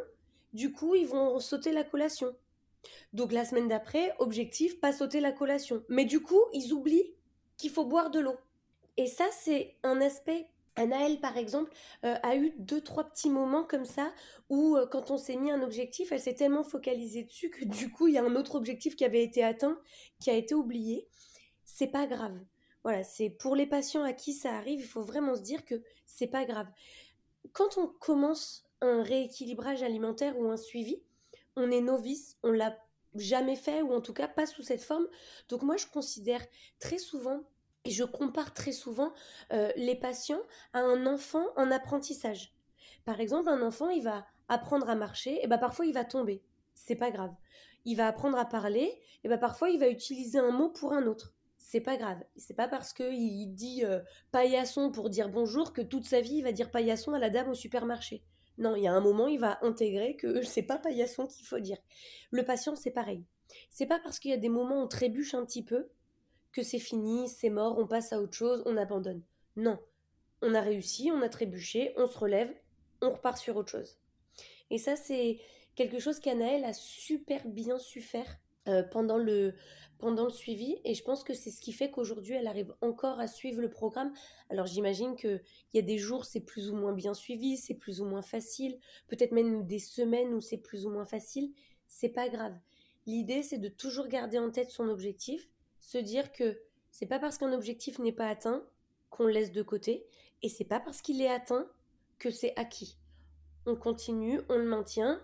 Du coup, ils vont sauter la collation. Donc la semaine d'après, objectif, pas sauter la collation. Mais du coup, ils oublient qu'il faut boire de l'eau. Et ça, c'est un aspect Anaëlle, par exemple, euh, a eu deux, trois petits moments comme ça où, euh, quand on s'est mis un objectif, elle s'est tellement focalisée dessus que du coup, il y a un autre objectif qui avait été atteint, qui a été oublié. C'est pas grave. Voilà, c'est pour les patients à qui ça arrive, il faut vraiment se dire que c'est pas grave. Quand on commence un rééquilibrage alimentaire ou un suivi, on est novice, on l'a jamais fait ou en tout cas pas sous cette forme. Donc moi, je considère très souvent et je compare très souvent euh, les patients à un enfant en apprentissage. Par exemple, un enfant, il va apprendre à marcher, et ben parfois il va tomber. C'est pas grave. Il va apprendre à parler, et ben parfois il va utiliser un mot pour un autre. C'est pas grave. C'est pas parce qu'il dit euh, paillasson pour dire bonjour que toute sa vie il va dire paillasson à la dame au supermarché. Non, il y a un moment, il va intégrer que c'est pas paillasson qu'il faut dire. Le patient, c'est pareil. C'est pas parce qu'il y a des moments où on trébuche un petit peu que c'est fini, c'est mort, on passe à autre chose, on abandonne. Non. On a réussi, on a trébuché, on se relève, on repart sur autre chose. Et ça, c'est quelque chose qu'Anaël a super bien su faire euh, pendant, le, pendant le suivi. Et je pense que c'est ce qui fait qu'aujourd'hui, elle arrive encore à suivre le programme. Alors j'imagine qu'il y a des jours, c'est plus ou moins bien suivi, c'est plus ou moins facile. Peut-être même des semaines où c'est plus ou moins facile. C'est pas grave. L'idée, c'est de toujours garder en tête son objectif se dire que c'est pas parce qu'un objectif n'est pas atteint qu'on le laisse de côté et c'est pas parce qu'il est atteint que c'est acquis. On continue, on le maintient,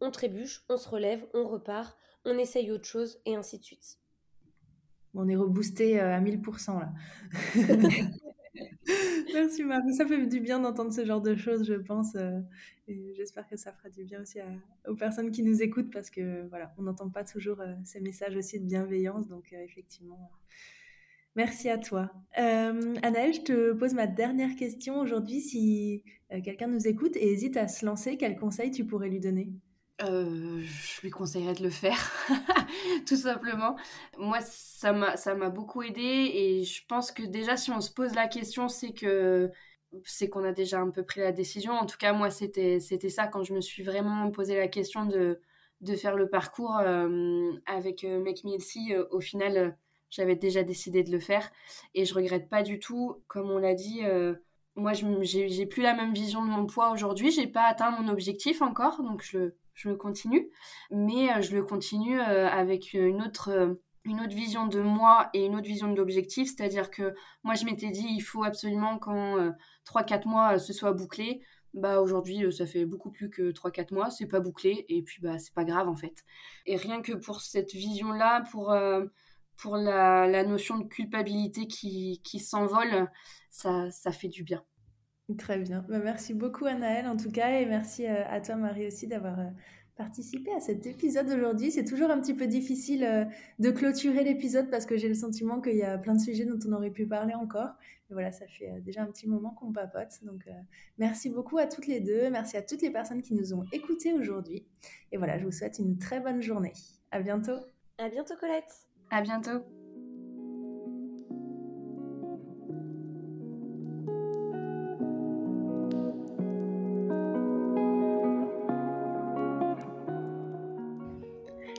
on trébuche, on se relève, on repart, on essaye autre chose et ainsi de suite. On est reboosté euh, à 1000% là. Merci Marie, ça fait du bien d'entendre ce genre de choses, je pense. Euh, et j'espère que ça fera du bien aussi aux personnes qui nous écoutent parce que voilà, on n'entend pas toujours euh, ces messages aussi de bienveillance. Donc euh, effectivement, merci à toi. Euh, je te pose ma dernière question aujourd'hui. Si quelqu'un nous écoute et hésite à se lancer, quel conseil tu pourrais lui donner? Je lui conseillerais de le faire, tout simplement. Moi, ça m'a beaucoup aidé et je pense que déjà, si on se pose la question, c'est que c'est qu'on a déjà un peu pris la décision. En tout cas, moi, c'était ça quand je me suis vraiment posé la question de, de faire le parcours euh, avec euh, Make Me euh, au final, j'avais déjà décidé de le faire et je regrette pas du tout. Comme on l'a dit, moi, j'ai plus la même vision de mon poids aujourd'hui. J'ai pas atteint mon objectif encore, donc je, je le continue, mais je le continue avec une autre une autre vision de moi et une autre vision de l'objectif. C'est-à-dire que moi, je m'étais dit, il faut absolument qu'en 3-4 euh, mois, euh, ce soit bouclé. Bah, aujourd'hui, euh, ça fait beaucoup plus que 3-4 mois, c'est pas bouclé, et puis bah, c'est pas grave en fait. Et rien que pour cette vision-là, pour, pour la, la, notion de culpabilité qui, qui s'envole, ça, ça fait du bien. Très bien. Bah, merci beaucoup, Anaëlle, en tout cas, et merci à toi, Marie, aussi, d'avoir participer à cet épisode aujourd'hui. C'est toujours un petit peu difficile euh, de clôturer l'épisode parce que j'ai le sentiment qu'il y a plein de sujets dont on aurait pu parler encore. Mais voilà, ça fait euh, déjà un petit moment qu'on papote. Donc, euh, merci beaucoup à toutes les deux. Merci à toutes les personnes qui nous ont écoutés aujourd'hui. Et voilà, je vous souhaite une très bonne journée. À bientôt. À bientôt, Colette. À bientôt.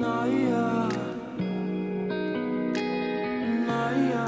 Naya. Naya